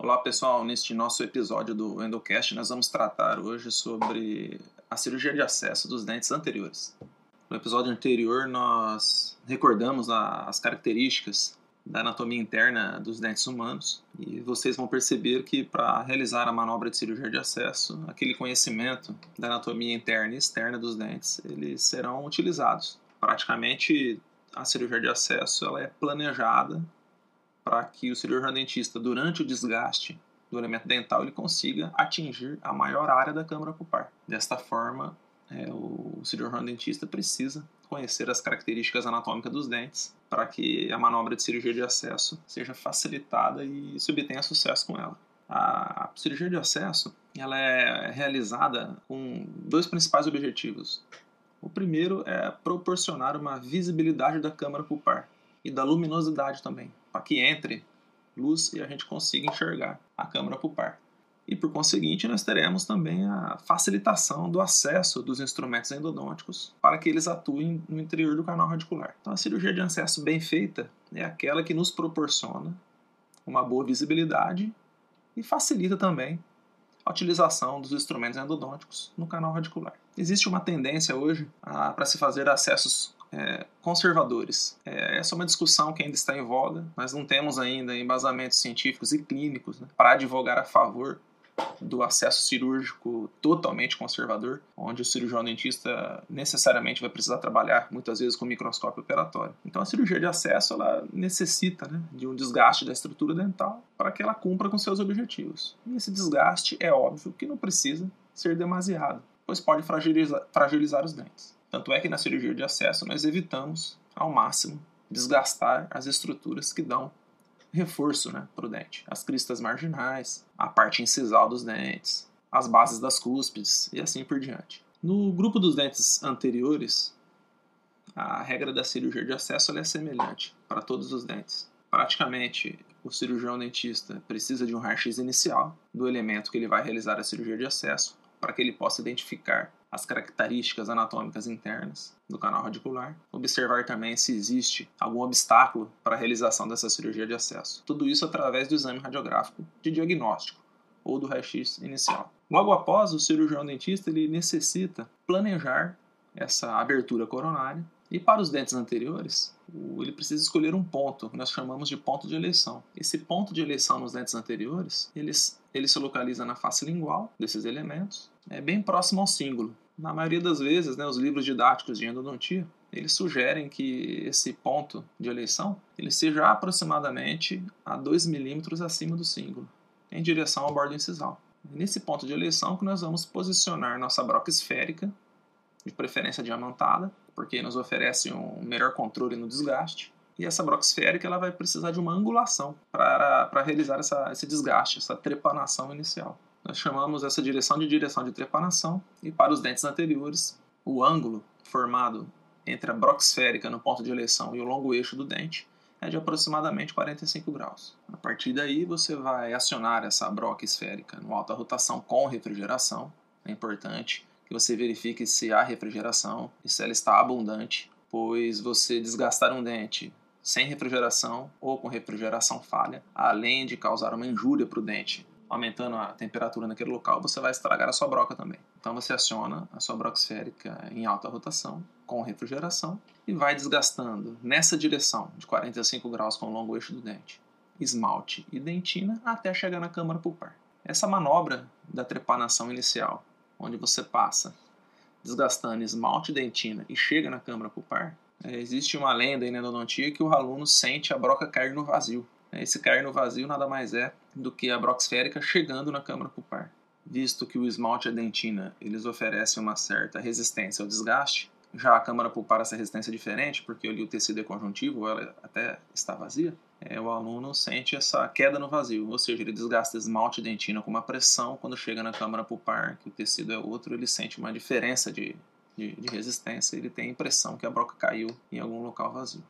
Olá pessoal, neste nosso episódio do Endocast nós vamos tratar hoje sobre a cirurgia de acesso dos dentes anteriores. No episódio anterior nós recordamos as características da anatomia interna dos dentes humanos e vocês vão perceber que para realizar a manobra de cirurgia de acesso, aquele conhecimento da anatomia interna e externa dos dentes, eles serão utilizados. Praticamente a cirurgia de acesso ela é planejada para que o cirurgião dentista, durante o desgaste do elemento dental, ele consiga atingir a maior área da câmara pulpar. Desta forma, é, o cirurgião dentista precisa conhecer as características anatômicas dos dentes para que a manobra de cirurgia de acesso seja facilitada e se obtenha sucesso com ela. A cirurgia de acesso ela é realizada com dois principais objetivos. O primeiro é proporcionar uma visibilidade da câmara pulpar e da luminosidade também, para que entre luz e a gente consiga enxergar a câmara pulpar. E por conseguinte, nós teremos também a facilitação do acesso dos instrumentos endodônticos para que eles atuem no interior do canal radicular. Então, a cirurgia de acesso bem feita é aquela que nos proporciona uma boa visibilidade e facilita também a utilização dos instrumentos endodônticos no canal radicular. Existe uma tendência hoje para se fazer acessos é, conservadores. É, essa é uma discussão que ainda está em voga. Nós não temos ainda embasamentos científicos e clínicos né, para advogar a favor do acesso cirúrgico totalmente conservador, onde o cirurgião dentista necessariamente vai precisar trabalhar muitas vezes com microscópio operatório. Então a cirurgia de acesso ela necessita né, de um desgaste da estrutura dental para que ela cumpra com seus objetivos. E esse desgaste é óbvio que não precisa ser demasiado, pois pode fragilizar, fragilizar os dentes. Tanto é que na cirurgia de acesso nós evitamos ao máximo desgastar as estruturas que dão reforço né, para o dente. As cristas marginais, a parte incisal dos dentes, as bases das cúspides e assim por diante. No grupo dos dentes anteriores, a regra da cirurgia de acesso é semelhante para todos os dentes. Praticamente, o cirurgião dentista precisa de um raio-x inicial do elemento que ele vai realizar a cirurgia de acesso para que ele possa identificar as características anatômicas internas do canal radicular, observar também se existe algum obstáculo para a realização dessa cirurgia de acesso. Tudo isso através do exame radiográfico de diagnóstico ou do raio-x inicial. Logo após, o cirurgião dentista ele necessita planejar essa abertura coronária e para os dentes anteriores, ele precisa escolher um ponto, que nós chamamos de ponto de eleição. Esse ponto de eleição nos dentes anteriores, ele, ele se localiza na face lingual desses elementos, é bem próximo ao símbolo. Na maioria das vezes, né, os livros didáticos de endodontia, eles sugerem que esse ponto de eleição ele seja aproximadamente a 2 milímetros acima do símbolo, em direção ao bordo incisal. nesse ponto de eleição que nós vamos posicionar nossa broca esférica, de preferência diamantada, porque nos oferece um melhor controle no desgaste. E essa broca esférica ela vai precisar de uma angulação para realizar essa, esse desgaste, essa trepanação inicial. Nós chamamos essa direção de direção de trepanação e para os dentes anteriores, o ângulo formado entre a broca esférica no ponto de eleição e o longo eixo do dente é de aproximadamente 45 graus. A partir daí, você vai acionar essa broca esférica no alta rotação com refrigeração. É importante que você verifique se há refrigeração e se ela está abundante, pois você desgastar um dente sem refrigeração ou com refrigeração falha, além de causar uma injúria para o dente, aumentando a temperatura naquele local, você vai estragar a sua broca também. Então você aciona a sua broca esférica em alta rotação com refrigeração e vai desgastando nessa direção de 45 graus com o longo eixo do dente, esmalte e dentina até chegar na câmara pulpar. Essa manobra da trepanação inicial onde você passa desgastando esmalte e dentina e chega na câmara pulpar, é, existe uma lenda na endodontia que o aluno sente a broca cair no vazio. É, esse cair no vazio nada mais é do que a broca esférica chegando na câmara pulpar. Visto que o esmalte e a dentina eles oferecem uma certa resistência ao desgaste, já a câmara pulpar essa resistência é diferente, porque ali o tecido é conjuntivo, ela até está vazia, é, o aluno sente essa queda no vazio, ou seja, ele desgasta esmalte e dentina com uma pressão, quando chega na câmara pulpar, que o tecido é outro, ele sente uma diferença de, de, de resistência, ele tem a impressão que a broca caiu em algum local vazio.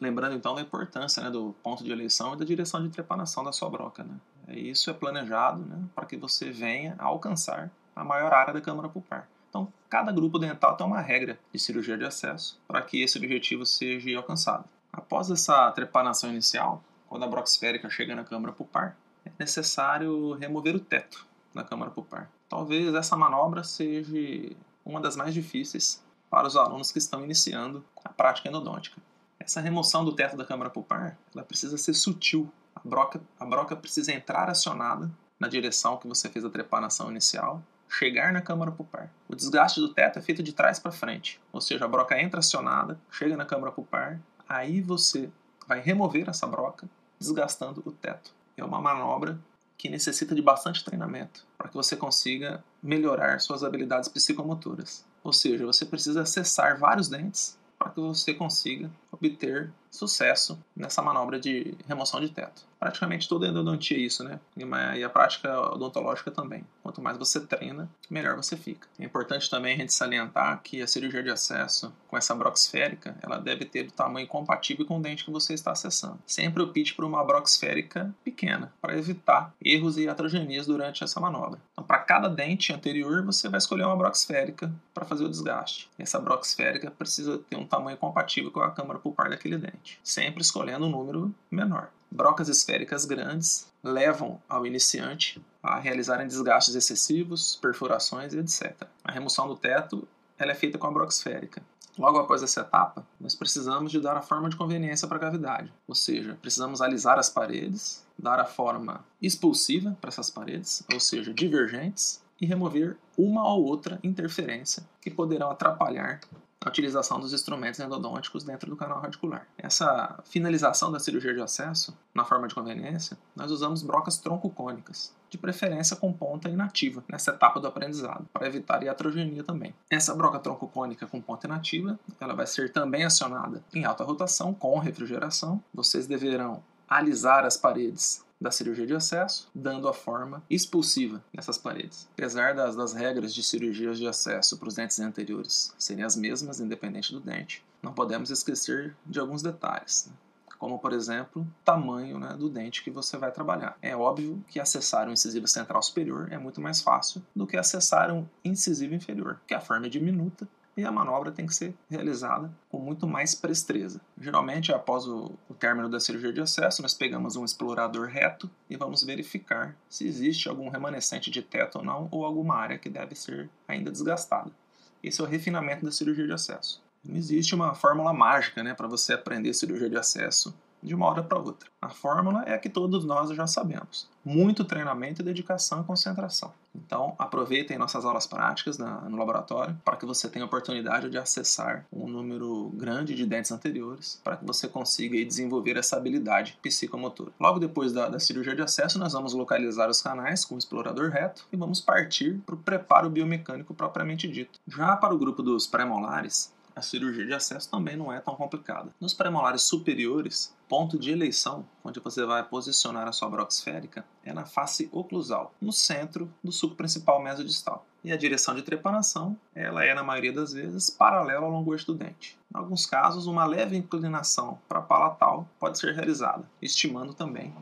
Lembrando então da importância né, do ponto de eleição e da direção de trepanação da sua broca. Né? É, isso é planejado né, para que você venha alcançar a maior área da câmara pulpar. Então, cada grupo dental tem uma regra de cirurgia de acesso para que esse objetivo seja alcançado. Após essa trepanação inicial, quando a broca esférica chega na câmara pulpar, é, necessário remover o teto da câmara pulpar. Talvez essa manobra seja uma das mais difíceis para os alunos que estão iniciando a prática endodôntica. Essa remoção do teto da câmara pulpar ela precisa ser sutil. A broca, a broca precisa entrar acionada na direção que você fez a trepanação inicial, chegar na câmara pulpar. O desgaste do teto é feito de trás para frente, ou seja, a broca entra acionada, chega na câmara pulpar, aí você vai remover essa broca, desgastando o teto. É uma manobra que necessita de bastante treinamento para que você consiga melhorar suas habilidades psicomotoras. Ou seja, você precisa acessar vários dentes para que você consiga obter sucesso nessa manobra de remoção de teto. Praticamente toda endodontia é isso, né? E a prática odontológica também. Quanto mais você treina, melhor você fica. É importante também a gente salientar que a cirurgia de acesso com essa broca esférica, ela deve ter o tamanho compatível com o dente que você está acessando. Sempre opte por uma broca esférica pequena, para evitar erros e iatrogenias durante essa manobra. Então, para cada dente anterior, você vai escolher uma broca esférica para fazer o desgaste. Essa broca esférica precisa ter um tamanho compatível com a câmara pulpar daquele dente, sempre escolhendo um número menor. Brocas esféricas grandes levam ao iniciante a realizarem desgastes excessivos, perfurações e etc. A remoção do teto ela é feita com a broca esférica. Logo após essa etapa, nós precisamos de dar a forma de conveniência para a cavidade, ou seja, precisamos alisar as paredes, dar a forma expulsiva para essas paredes, ou seja, divergentes, e remover uma ou outra interferência que poderão atrapalhar a utilização dos instrumentos endodônticos dentro do canal radicular. Essa finalização da cirurgia de acesso, na forma de conveniência, nós usamos brocas troncocônicas, de preferência com ponta inativa, nessa etapa do aprendizado, para evitar iatrogenia também. Essa broca troncocônica com ponta inativa, ela vai ser também acionada em alta rotação com refrigeração. Vocês deverão alisar as paredes da cirurgia de acesso, dando a forma expulsiva nessas paredes. Apesar das, das regras de cirurgias de acesso para os dentes anteriores serem as mesmas, independente do dente, não podemos esquecer de alguns detalhes. Né? como por exemplo tamanho né, do dente que você vai trabalhar. É óbvio que acessar um incisivo central superior é muito mais fácil do que acessar um incisivo inferior, que a forma é diminuta e a manobra tem que ser realizada com muito mais presteza. Geralmente, após o, o, término da cirurgia de acesso, nós pegamos um explorador reto e vamos verificar se existe algum remanescente de teto ou não, ou alguma área que deve ser ainda desgastada. Esse é o refinamento da cirurgia de acesso. Não existe uma fórmula mágica né, para você aprender cirurgia de acesso de uma hora para outra. A fórmula é a que todos nós já sabemos: muito treinamento, dedicação e concentração. Então, aproveitem nossas aulas práticas na, no laboratório para que você tenha a oportunidade de acessar um número grande de dentes anteriores para que você consiga aí, desenvolver essa habilidade psicomotora. Logo depois da, da cirurgia de acesso, nós vamos localizar os canais com o explorador reto e vamos partir para o preparo biomecânico propriamente dito. Já para o grupo dos pré-molares, a cirurgia de acesso também não é tão complicada. Nos premolares superiores, ponto de eleição, onde você vai posicionar a sua broca esférica, é na face oclusal, no centro do suco principal mesodistal. E a direção de trepanação, ela é na maioria das vezes paralela ao longo eixo do dente. Em alguns casos, uma leve inclinação para palatal pode ser realizada, estimando também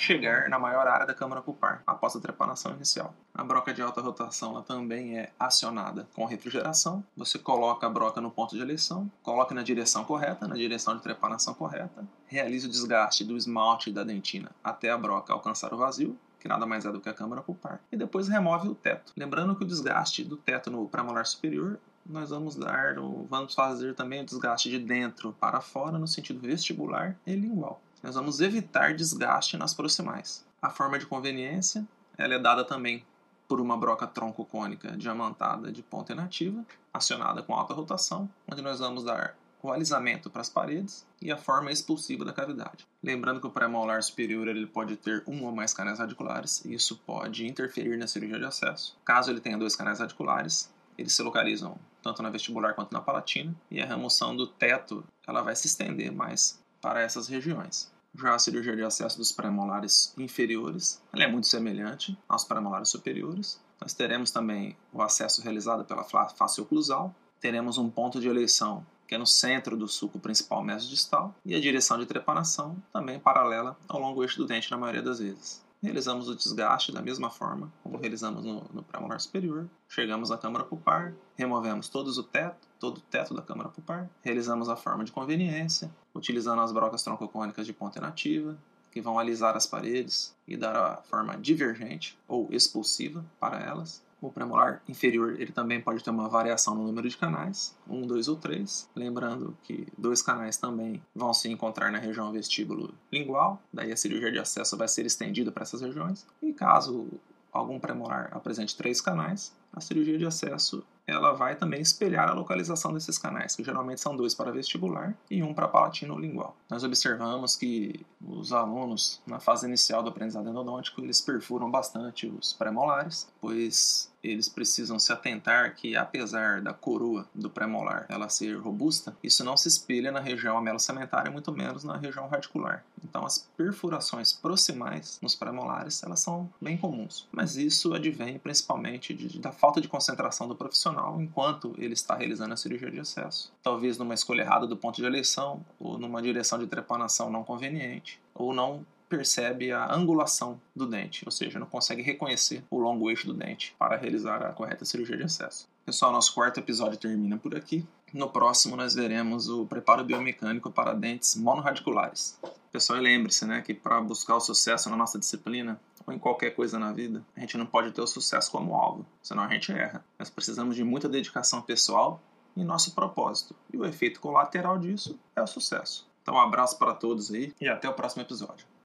chegar na maior área da câmara pulpar após a trepanação inicial. A broca de alta rotação ela também é acionada com refrigeração. Você coloca a broca no ponto de eleição, coloca na direção correta, na direção de trepanação correta, realiza o desgaste do esmalte da dentina até a broca alcançar o vazio, que nada mais é do que a câmara pulpar, e depois remove o teto. Lembrando que o desgaste do teto no premolar superior nós vamos dar, vamos fazer também o desgaste de dentro para fora no sentido vestibular e lingual nós vamos evitar desgaste nas proximais. A forma de conveniência ela é dada também por uma broca tronco-cônica diamantada de ponta inativa, acionada com alta rotação, onde nós vamos dar o alisamento para as paredes e a forma expulsiva da cavidade. Lembrando que o pré-molar superior ele pode ter um ou mais canais radiculares, e isso pode interferir na cirurgia de acesso. Caso ele tenha dois canais radiculares, eles se localizam tanto na vestibular quanto na palatina, e a remoção do teto ela vai se estender mais para essas regiões. Já a cirurgia de acesso dos premolares inferiores é muito semelhante aos premolares superiores. Nós teremos também o acesso realizado pela face oclusal, teremos um ponto de eleição que é no centro do suco principal mesodistal, e a direção de trepanação também paralela ao longo eixo do dente na maioria das vezes. Realizamos o desgaste da mesma forma como realizamos no, no premolar superior. Chegamos à câmara pulpar, removemos todos o teto, todo o teto da câmara pulpar, realizamos a forma de conveniência, utilizando as brocas troncocônicas de ponta inativa, que vão alisar as paredes e dar a forma divergente ou expulsiva para elas. O premolar inferior ele também pode ter uma variação no número de canais, um, dois ou três. Lembrando que dois canais também vão se encontrar na região vestíbulo lingual, daí a cirurgia de acesso vai ser estendida para essas regiões. E caso algum premolar apresente três canais, a cirurgia de acesso ela vai também espelhar a localização desses canais, que geralmente são dois para vestibular e um para palatino lingual. Nós observamos que os alunos, na fase inicial do aprendizado endodôntico, eles perfuram bastante os premolares, pois eles precisam se atentar que, apesar da coroa do premolar ela ser robusta, isso não se espelha na região amelocamentária, muito menos na região radicular. Então, as perfurações proximais nos premolares elas são bem comuns, mas isso advém principalmente de, da falta de concentração do profissional enquanto ele está realizando a cirurgia de acesso. Talvez numa escolha errada do ponto de eleição, ou numa direção de trepanação não conveniente, ou não percebe a angulação do dente, ou seja, não consegue reconhecer o longo eixo do dente para realizar a correta cirurgia de acesso. Pessoal, nosso quarto episódio termina por aqui. No próximo, nós veremos o preparo biomecânico para dentes monorradiculares. Pessoal, lembre-se né, que para buscar o sucesso na nossa disciplina, ou em qualquer coisa na vida, a gente não pode ter o sucesso como alvo, senão a gente erra. Nós precisamos de muita dedicação pessoal e nosso propósito. E o efeito colateral disso é o sucesso. Então, um abraço para todos aí e até o próximo episódio.